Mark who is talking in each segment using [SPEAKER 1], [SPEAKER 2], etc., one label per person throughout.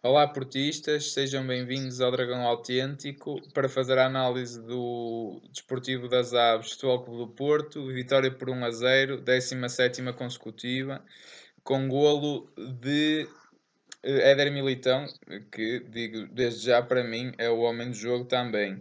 [SPEAKER 1] Olá, portistas, sejam bem-vindos ao Dragão Autêntico para fazer a análise do Desportivo das Aves, Futebol Clube do Porto, vitória por 1 a 0, 17 consecutiva, com golo de eh, Éder Militão, que digo desde já para mim é o homem do jogo também.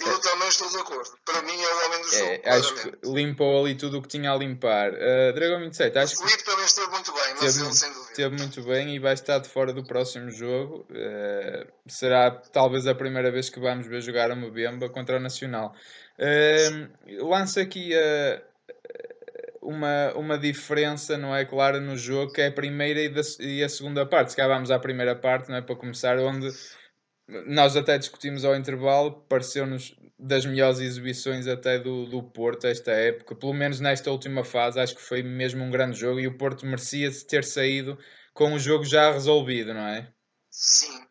[SPEAKER 2] Eu também estou de acordo. Para mim é o homem do é, jogo.
[SPEAKER 1] É, acho que limpou ali tudo o que tinha a limpar. Uh, Dragão 27, acho
[SPEAKER 2] que. O Felipe também esteve ele sem dúvida.
[SPEAKER 1] Esteve muito bem e vai estar de fora do próximo jogo. Uh, será talvez a primeira vez que vamos ver jogar a Mbemba contra o Nacional. Uh, lança aqui a. Uma, uma diferença, não é clara, no jogo, que é a primeira e, da, e a segunda parte. Se cá vamos à primeira parte, não é? Para começar, onde nós até discutimos ao intervalo, pareceu-nos das melhores exibições até do, do Porto esta época, pelo menos nesta última fase, acho que foi mesmo um grande jogo e o Porto merecia ter saído com o jogo já resolvido, não é?
[SPEAKER 2] Sim.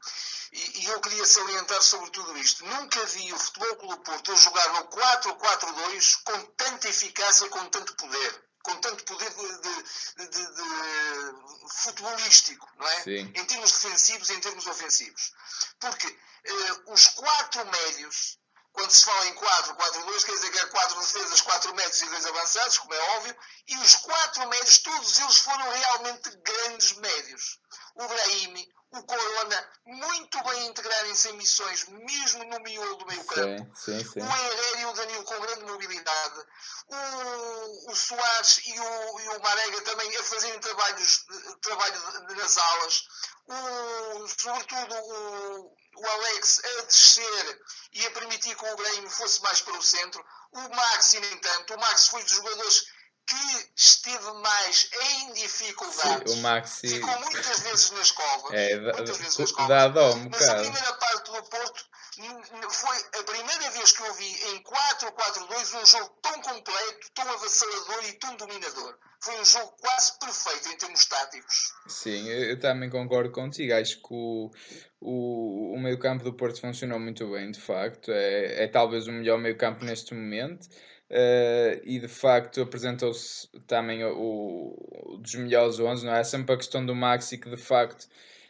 [SPEAKER 2] E, e eu queria salientar sobre tudo isto. Nunca vi o Futebol Clube Porto a jogar no 4-4-2 com tanta eficácia com tanto poder com tanto poder de, de, de, de, futebolístico, não é? Sim. Em termos defensivos e em termos ofensivos. Porque uh, os quatro médios, quando se fala em 4, 4, 2, quer dizer que é 4 defesas, 4 médios e 2 avançados, como é óbvio, e os quatro médios, todos eles foram realmente grandes médios. O Brahimi, o Corona, muito bem integrarem-se em missões, mesmo no miolo do meio campo.
[SPEAKER 1] Sim, sim, sim. O
[SPEAKER 2] Herrera e o Danilo com grande mobilidade. O, o Soares e o, e o Marega também a fazerem trabalhos, trabalho nas alas. O, sobretudo o, o Alex a descer e a permitir que o Grêmio fosse mais para o centro. O Maxi, nem tanto. O Maxi foi dos jogadores que esteve mais em dificuldades.
[SPEAKER 1] Sim, o Maxi...
[SPEAKER 2] Ficou muitas vezes na escola.
[SPEAKER 1] É, muitas vezes nas covas. Dá dó um
[SPEAKER 2] Mas a primeira parte do Porto foi a primeira vez que eu vi em 4-4-2 um jogo tão completo, tão avassalador e tão dominador. Foi um jogo quase perfeito em termos táticos.
[SPEAKER 1] Sim, eu também concordo contigo. Acho que o, o, o meio-campo do Porto funcionou muito bem, de facto. É, é talvez o melhor meio-campo neste momento. Uh, e de facto apresentou-se também o, o, dos melhores 11, não é? Sempre a questão do Maxi que de facto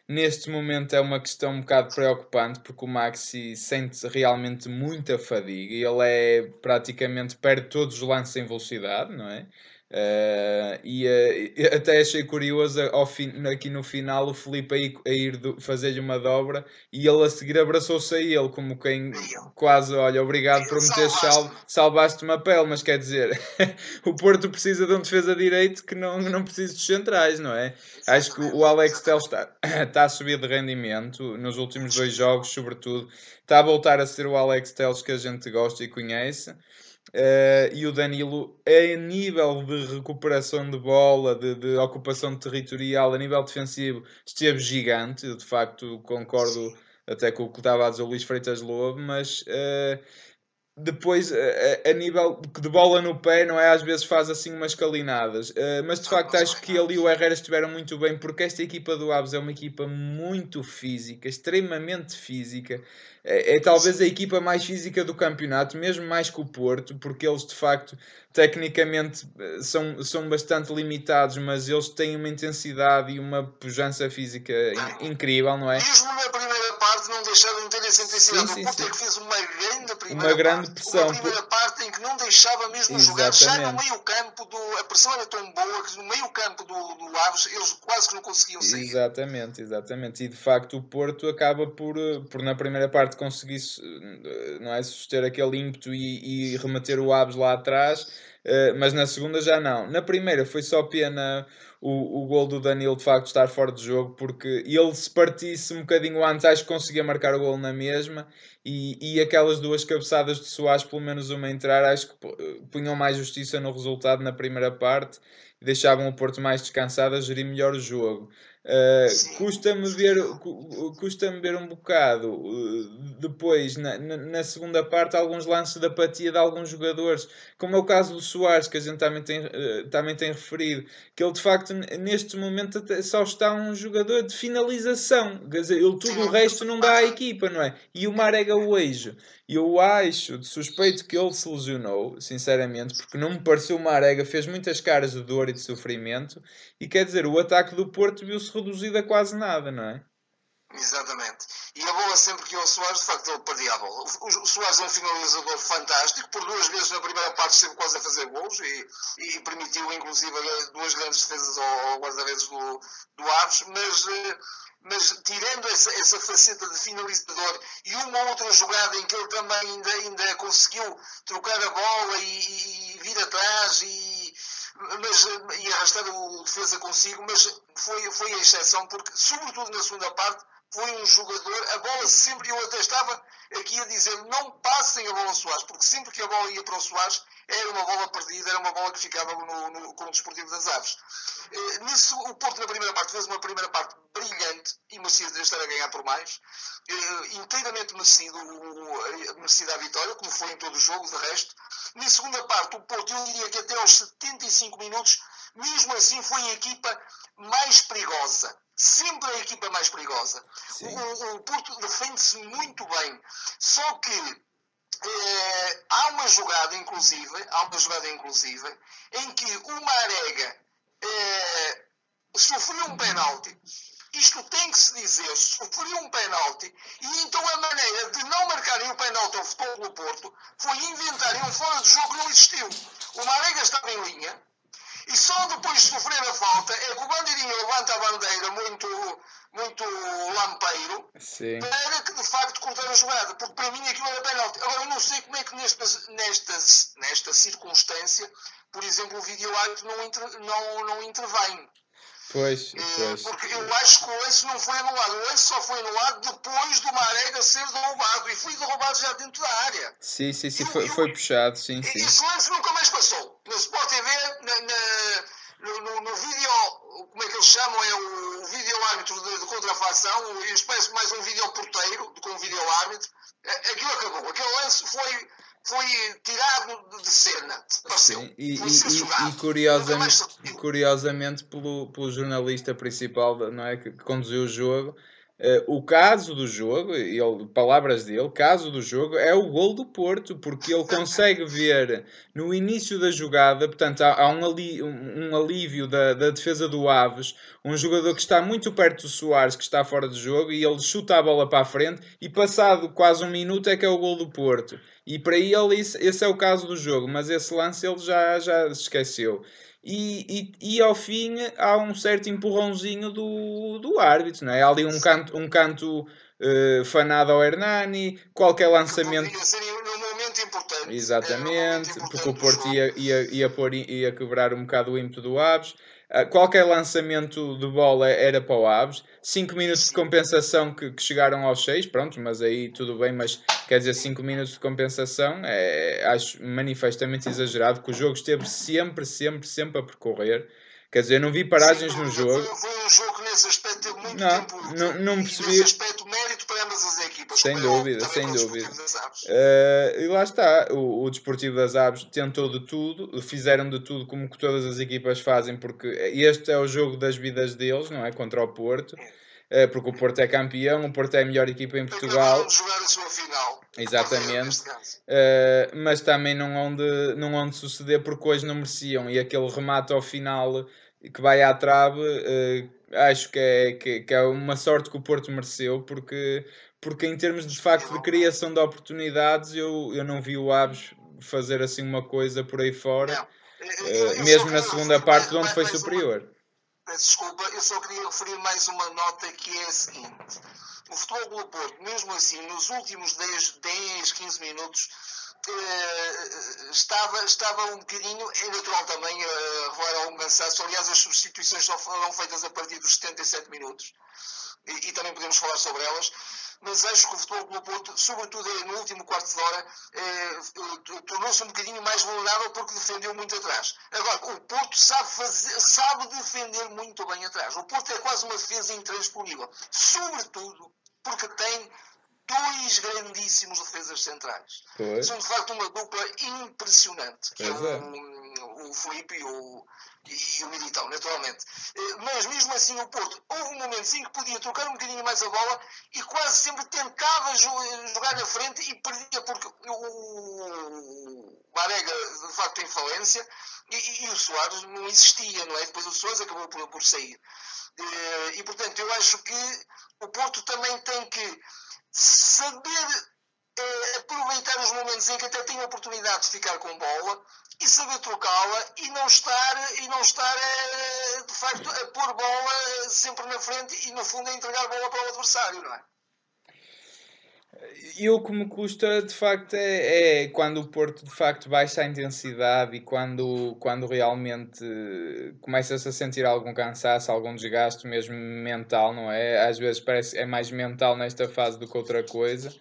[SPEAKER 1] neste momento é uma questão um bocado preocupante porque o Maxi sente realmente muita fadiga e ele é praticamente perde todos os lances em velocidade, não é? Uh, e uh, até achei curioso ao fim, aqui no final o Felipe a ir, ir fazer-lhe uma dobra e ele a seguir abraçou-se a ele, como quem quase, olha, obrigado por me teres salvo, salvaste uma pele, mas quer dizer, o Porto precisa de um defesa direito que não, não precisa dos centrais, não é? Acho que o Alex Tel está, está a subir de rendimento nos últimos dois jogos, sobretudo, está a voltar a ser o Alex Teles que a gente gosta e conhece. Uh, e o Danilo, a nível de recuperação de bola, de, de, ocupação territorial, a nível defensivo, esteve gigante. Eu, de facto, concordo até com o que estava a dizer o Luís Freitas Lobo, mas uh, depois, a, a, nível de bola no pé, não é? Às vezes faz assim umas calinadas. Uh, mas de facto acho que ali o Herrera estiveram muito bem, porque esta equipa do Aves é uma equipa muito física, extremamente física. É, é, talvez a equipa mais física do campeonato, mesmo mais que o Porto, porque eles de facto tecnicamente eh, são, são bastante limitados, mas eles têm uma intensidade e uma pujança física incrível, não é?
[SPEAKER 2] Mesmo na primeira parte não deixaram de ter essa intensidade. Sim, sim, o Porto é que fez uma grande primeira
[SPEAKER 1] uma grande parte, pressão. Uma
[SPEAKER 2] primeira parte em que não deixava mesmo Exatamente. jogar. Já no meio campo, do, a pressão era tão boa que no meio campo do, do Aves eles quase que não conseguiam sair.
[SPEAKER 1] Exatamente, exatamente. E de facto o Porto acaba por, por na primeira parte conseguir não é, suster aquele ímpeto e, e remeter o Aves lá atrás eh, mas na segunda já não. Na primeira foi só pena o, o gol do Danilo de facto estar fora de jogo, porque ele se partisse um bocadinho antes, acho que conseguia marcar o gol na mesma, e, e aquelas duas cabeçadas de Soares, pelo menos uma entrar, acho que punham mais justiça no resultado na primeira parte deixavam o Porto mais descansado a gerir melhor o jogo. Uh, custa-me ver, custa ver um bocado uh, depois na, na, segunda parte alguns lances de apatia de alguns jogadores, como é o caso do Soares, que a gente também tem, uh, também tem referido, que ele de facto neste momento só está um jogador de finalização, quer dizer, ele, tudo o resto não dá à equipa, não é? E o Marega Oejo, eu acho de suspeito que ele se lesionou, sinceramente, porque não me pareceu uma arega, fez muitas caras de dor e de sofrimento, e quer dizer, o ataque do Porto viu-se reduzido a quase nada, não é?
[SPEAKER 2] Exatamente. E a bola sempre que ia ao Soares, de facto, ele perdia a bola. O, Soares é um finalizador fantástico, por duas vezes na primeira parte sempre quase a fazer gols e, e permitiu, inclusive, duas grandes defesas ao, guarda-redes do, do Aves, mas, eh, mas tirando essa, essa faceta de finalizador e uma outra jogada em que ele também ainda, ainda conseguiu trocar a bola e, e vir atrás e mas, e arrastar o defesa consigo, mas foi, foi a exceção, porque, sobretudo na segunda parte, foi um jogador, a bola sempre, eu até estava aqui a dizer, não passem a bola ao Soares, porque sempre que a bola ia para o Soares, era uma bola perdida, era uma bola que ficava no, no, com o Desportivo das Aves. Eh, nisso, o Porto na primeira parte fez uma primeira parte brilhante e merecia de estar a ganhar por mais, eh, inteiramente merecido, merecida a vitória, como foi em todo o jogo, de resto. Na segunda parte, o Porto, eu diria que até aos 75 minutos, mesmo assim foi a equipa mais perigosa sempre a equipa mais perigosa. O, o, Porto defende-se muito bem. Só que eh, há uma jogada, inclusive, há uma jogada, inclusive, em que o Marega eh, sofreu um penalti. Isto tem que se dizer, sofreu um penalti, e então a maneira de não marcarem o penalti ao futebol do Porto foi inventarem um fora de jogo que não existiu. O Marega estava em linha, e só depois de sofrer a falta é que o Bandeirinha levanta a bandeira muito, muito lampeiro Sim. para que de facto cortar a jogada, porque para mim aquilo era penalti. Agora eu não sei como é que nesta, nesta, nesta circunstância, por exemplo, o vídeo árbitro não, inter, não, não intervém.
[SPEAKER 1] Pois, eh, pois.
[SPEAKER 2] Porque eu acho que o lance não foi anulado. O lance só foi anulado depois do Marega ser derrubado. E foi derrubado já dentro da área.
[SPEAKER 1] Sim, sim, sim. foi, foi puxado, sim, sim.
[SPEAKER 2] Esse lance nunca mais passou. No Sport TV, na, na, no, no, vídeo, como é que eles chamam? É o vídeo árbitro de, de contrafação. Eu espécie mais um vídeo porteiro do que um vídeo árbitro. É, aquilo acabou. Aquele lance foi foi tirado de cena. Sim,
[SPEAKER 1] e, e, e, curiosamente, curiosamente pelo, pelo jornalista principal não é, que conduziu o jogo, Uh, o caso do jogo, ele, palavras dele, caso do jogo é o gol do Porto, porque ele consegue ver no início da jogada, portanto, há, há um, ali, um, um, alívio da, da defesa do Aves, um jogador que está muito perto do Soares, que está fora de jogo, e ele chuta a bola para a frente, e passado quase um minuto é que é o gol do Porto. E para ele, esse é o caso do jogo, mas esse lance ele já, já esqueceu e, e, e ao fim há um certo empurrãozinho do, do árbitro, não é? Há ali um canto, um canto uh, fanado ao Hernani, qualquer lançamento. Exatamente, porque o Porto ia, ia, ia, pôr, ia quebrar um bocado o ímpeto do Aves. Uh, qualquer lançamento de bola era para o Aves. 5 minutos de compensação que, que, chegaram aos 6, pronto, mas aí tudo bem, mas quer dizer, 5 minutos de compensação é, acho manifestamente exagerado, que o jogo esteve sempre, sempre, sempre a percorrer. Quer dizer, não vi paragens Sim, no jogo.
[SPEAKER 2] Foi, foi, um jogo que nesse aspecto teve muito
[SPEAKER 1] não,
[SPEAKER 2] tempo.
[SPEAKER 1] Não, não percebi.
[SPEAKER 2] Nesse aspecto,
[SPEAKER 1] Sem dúvida, sem dúvida. Uh, e lá está, o, o Desportivo das Aves tentou de tudo, fizeram de tudo como que todas as equipas fazem, porque este é o jogo das vidas deles, não é? Contra o Porto. Uh, porque o Porto é campeão, o Porto é a melhor equipa em Portugal.
[SPEAKER 2] De jogar a sua final.
[SPEAKER 1] Exatamente. Uh, mas também não onde, não onde suceder porque hoje não mereciam. E aquele remate ao final que vai à trave, uh, acho que é, que, que, é uma sorte que o Porto mereceu, porque, porque em termos de facto de criação de oportunidades, eu, eu não vi o Aves fazer assim uma coisa por aí fora, uh, mesmo na segunda parte, onde foi superior.
[SPEAKER 2] desculpa, eu só queria referir mais uma nota que é a seguinte. O Futebol do Porto, mesmo assim, nos últimos 10, 10 15 minutos, Uh, estava, estava um bocadinho, é natural também uh, revelar algum cansaço. Aliás, as substituições só foram feitas a partir dos 77 minutos e, e, também podemos falar sobre elas. Mas acho que o futebol do Porto, sobretudo no último quarto de hora, eh, tornou-se um bocadinho mais vulnerável porque defendeu muito atrás. Agora, o Porto sabe, fazer, sabe defender muito bem atrás. O Porto é quase uma defesa intransponível. Sobretudo porque tem dois grandíssimos defesas centrais. Pois. São de facto uma dupla impressionante, que é, é o, o Felipe e o, e, o Militão, naturalmente. Eh, mas mesmo assim o Porto, houve momentos em que podia trocar um bocadinho mais a bola e quase sempre tentava jogar na frente e perdia porque o Marega, de facto, em falência, e, e, e, o Soares não existia, não é? Depois o Soares acabou por, por sair. Eh, e, portanto, eu acho que o Porto também tem que saber eh, aproveitar os momentos em que até tem a oportunidade de ficar com bola e saber trocá-la e não estar, e não estar eh, de facto, a pôr bola sempre na frente e, no fundo, a entregar bola para o adversário, não é?
[SPEAKER 1] Eu, o que me custa, de facto, é, é, quando o Porto, de facto, baixa a intensidade e quando, quando realmente começa-se a sentir algum cansaço, algum desgaste, mesmo mental, não é? Às vezes parece é mais mental nesta fase do que outra coisa.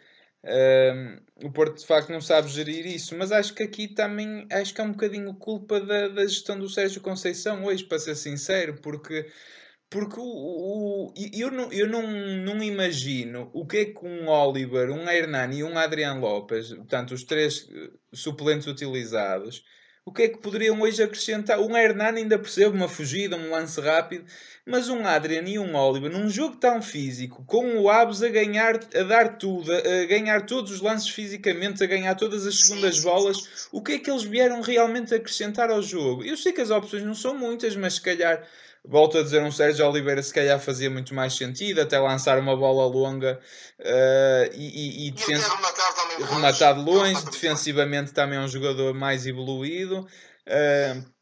[SPEAKER 1] Um, o Porto, de facto, não sabe gerir isso, mas acho que aqui também, acho que é um bocadinho culpa da, da gestão do Sérgio Conceição hoje, para ser sincero, porque porque o, o, eu, não, eu não, não imagino o que é que um Oliver, um Hernani e um Adriano Lopes, portanto, os três eh, suplentes utilizados, o que é que poderiam hoje acrescentar? Um Hernani ainda percebe uma fugida, um lance rápido, mas um Adrian e um Oliver, num jogo tão físico, com o Aves a ganhar, a dar tudo, a ganhar todos os lances fisicamente, a ganhar todas as segundas bolas, o que é que eles vieram realmente acrescentar ao jogo? Eu sei que as opções não são muitas, mas se calhar volto a dizer, um Sérgio Oliveira se calhar fazia muito mais sentido, até lançar uma bola longa uh, e, e, e,
[SPEAKER 2] defen... rematar,
[SPEAKER 1] de longe, defensivamente também é um jogador mais evoluído. Uh,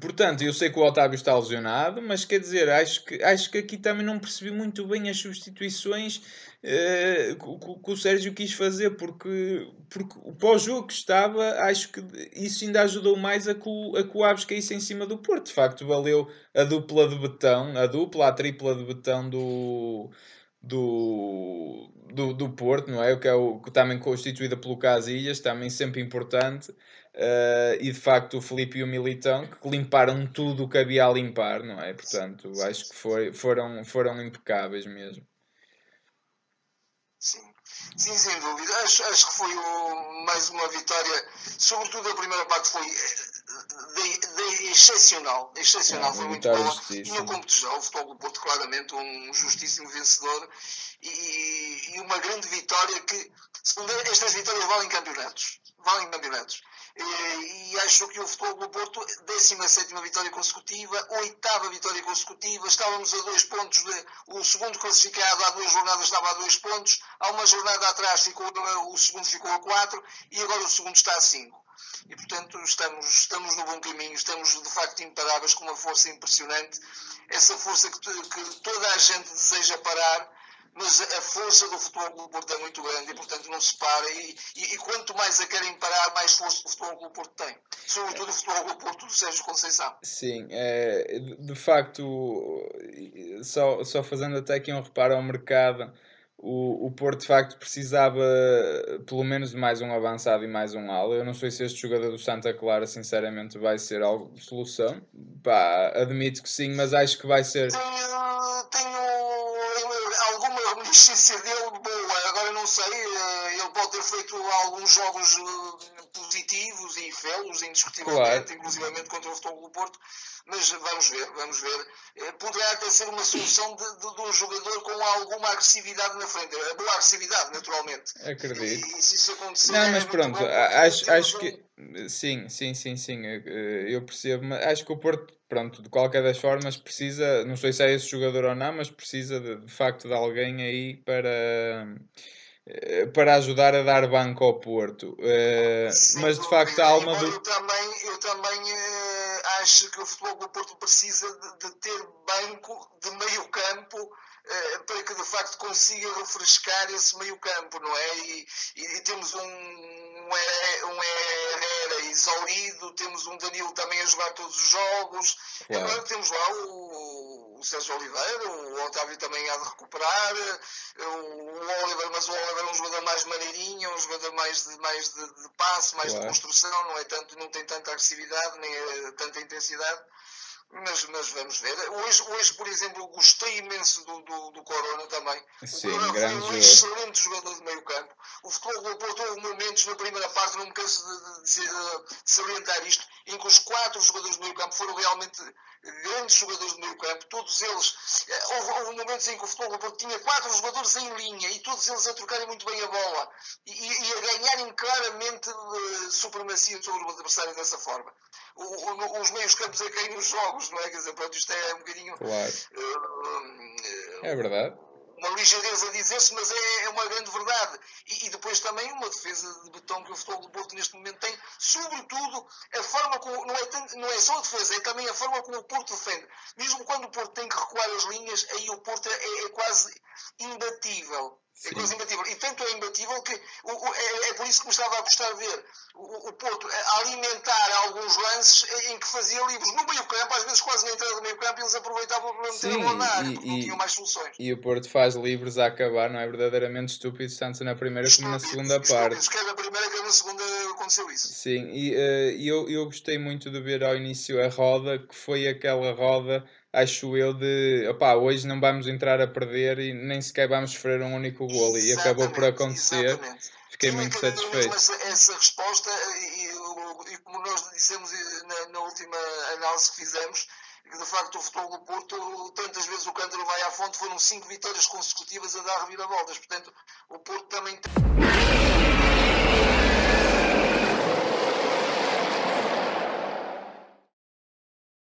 [SPEAKER 1] Portanto, eu sei que o Otávio está lesionado, mas quer dizer, acho que, acho que aqui também não percebi muito bem as substituições uh, que, que, o Sérgio quis fazer, porque, porque o pós-jogo que estava, acho que isso ainda ajudou mais a que, o, a que o Aves caísse em cima do Porto. De facto, valeu a dupla de betão, a dupla, a tripla de betão do, do, do, do Porto, não é? O que é o, também constituída pelo Casilhas, também sempre importante. Uh, e de facto o Felipe e o Militão que limparam tudo o que havia a limpar, não é? Portanto, acho que foi, foram, foram impecáveis mesmo.
[SPEAKER 2] Sim, sim, sem dúvida. Acho, acho que foi mais uma vitória, sobretudo a primeira parte foi eh, de, de excepcional. Excepcional, é, foi muito boa. E no campo já, o futebol do Porto, claramente, um justíssimo vencedor e, e uma grande vitória que, segundo estas vitórias valem campeonatos. Valem campeonatos. E acho que o Futebol do Porto, 17 vitória consecutiva, oitava vitória consecutiva, estávamos a dois pontos, de, o segundo classificado há duas jornadas estava a dois pontos, há uma jornada atrás ficou, o segundo ficou a quatro e agora o segundo está a cinco. E portanto estamos, estamos no bom caminho, estamos de facto imparáveis com uma força impressionante, essa força que, que toda a gente deseja parar mas a força do futebol do Porto é muito grande e, portanto, não se para. E, e, e, quanto mais a querem parar, mais força o futebol do Porto tem. Sobretudo o futebol do Porto do Sérgio Conceição.
[SPEAKER 1] Sim, é, de facto, só, só fazendo até aqui um reparo ao mercado, o, o Porto de facto precisava pelo menos de mais um avançado e mais um ala. Eu não sei se este jogador do Santa Clara, sinceramente, vai ser algo de solução. Pá, admito que sim, mas acho que vai ser.
[SPEAKER 2] Tenho, tenho eficiência dele boa. Agora não sei, eh, ele pode ter feito alguns jogos eh, positivos e felos, indiscutivelmente, claro. inclusivamente contra o Futebol do Porto, mas vamos ver, vamos ver. Eh, poderá até ser uma solução de, de, de, um jogador com alguma agressividade na frente, boa agressividade, naturalmente.
[SPEAKER 1] Acredito. E,
[SPEAKER 2] e se isso acontecer.
[SPEAKER 1] Não, mas é pronto, bom, acho, acho que. Sim, sim, sim, sim, eu percebo, mas acho que o Porto pronto, de qualquer das formas precisa, não sei se é esse jogador ou não, mas precisa de, de facto de alguém aí para eh, para ajudar a dar banco ao Porto. Uh, Sim, mas de facto há uma
[SPEAKER 2] eu também, eu também uh, acho que o futebol do Porto precisa de, de ter banco de meio campo para que de facto consiga refrescar esse meio campo, não é? E, e, e temos um, um, um Herrera exaurido, temos um Danilo também a jogar todos os jogos, claro. agora temos lá o, o Sérgio Oliveira, o Otávio também há de recuperar, o, o Oliver, mas o Oliver é um jogador mais maneirinho, um jogador mais de, mais de, de passe, mais claro. de construção, não, é tanto, não tem tanta agressividade, nem é, tanta intensidade mas, mas vamos ver. Hoje, hoje, por exemplo, gostei imenso do, do, do Corona também.
[SPEAKER 1] Sim,
[SPEAKER 2] o Corona
[SPEAKER 1] grande
[SPEAKER 2] foi um excelente jogador de meio campo. O futebol do Porto houve momentos na primeira parte, não me canso de, de, de salientar isto, em que os quatro jogadores de meio campo foram realmente grandes jogadores de meio campo. Todos eles, eh, houve, houve momentos em que o futebol do Porto tinha quatro jogadores em linha e todos eles a trocarem muito bem a bola e, e a ganharem claramente uh, supremacia sobre o adversário dessa forma. O, o, os meios campos a cair nos jogos, é? Quer dizer, pronto, isto é um bocadinho.
[SPEAKER 1] Claro.
[SPEAKER 2] Uh,
[SPEAKER 1] é verdade.
[SPEAKER 2] Uma ligeireza a dizer-se, mas é, é, uma grande verdade. E, e, depois também uma defesa de betão que o futebol do Porto neste momento tem, sobretudo a forma como. Não é, tanto, não é só a defesa, é também a forma como o Porto defende. Mesmo quando o Porto tem que recuar as linhas, aí o Porto é, é quase imbatível. É quase imbatível. E tanto é imbatível que o, o, é, é, por isso que me estava a gostar de ver o, o Porto a alimentar alguns lances em que fazia livros no meio campo, às vezes quase na entrada do meio campo, eles aproveitavam para meter a bola na área, porque não tinham mais soluções.
[SPEAKER 1] E o Porto faz livros a acabar, não é verdadeiramente estúpido, tanto na primeira como na segunda parte.
[SPEAKER 2] Quer na primeira, quer na segunda aconteceu isso.
[SPEAKER 1] Sim, e uh, eu, eu gostei muito de ver ao início a roda, que foi aquela roda acho eu, de opá, hoje não vamos entrar a perder e nem sequer vamos sofrer um único gol. E acabou por acontecer.
[SPEAKER 2] Exatamente.
[SPEAKER 1] Fiquei Sim, muito satisfeito.
[SPEAKER 2] Essa, essa resposta, e, e, como nós dissemos na, na, última análise que fizemos, que de facto o futebol do Porto, tantas vezes o cântaro vai à fonte, foram cinco vitórias consecutivas a dar reviravoltas. Portanto, o Porto também tem.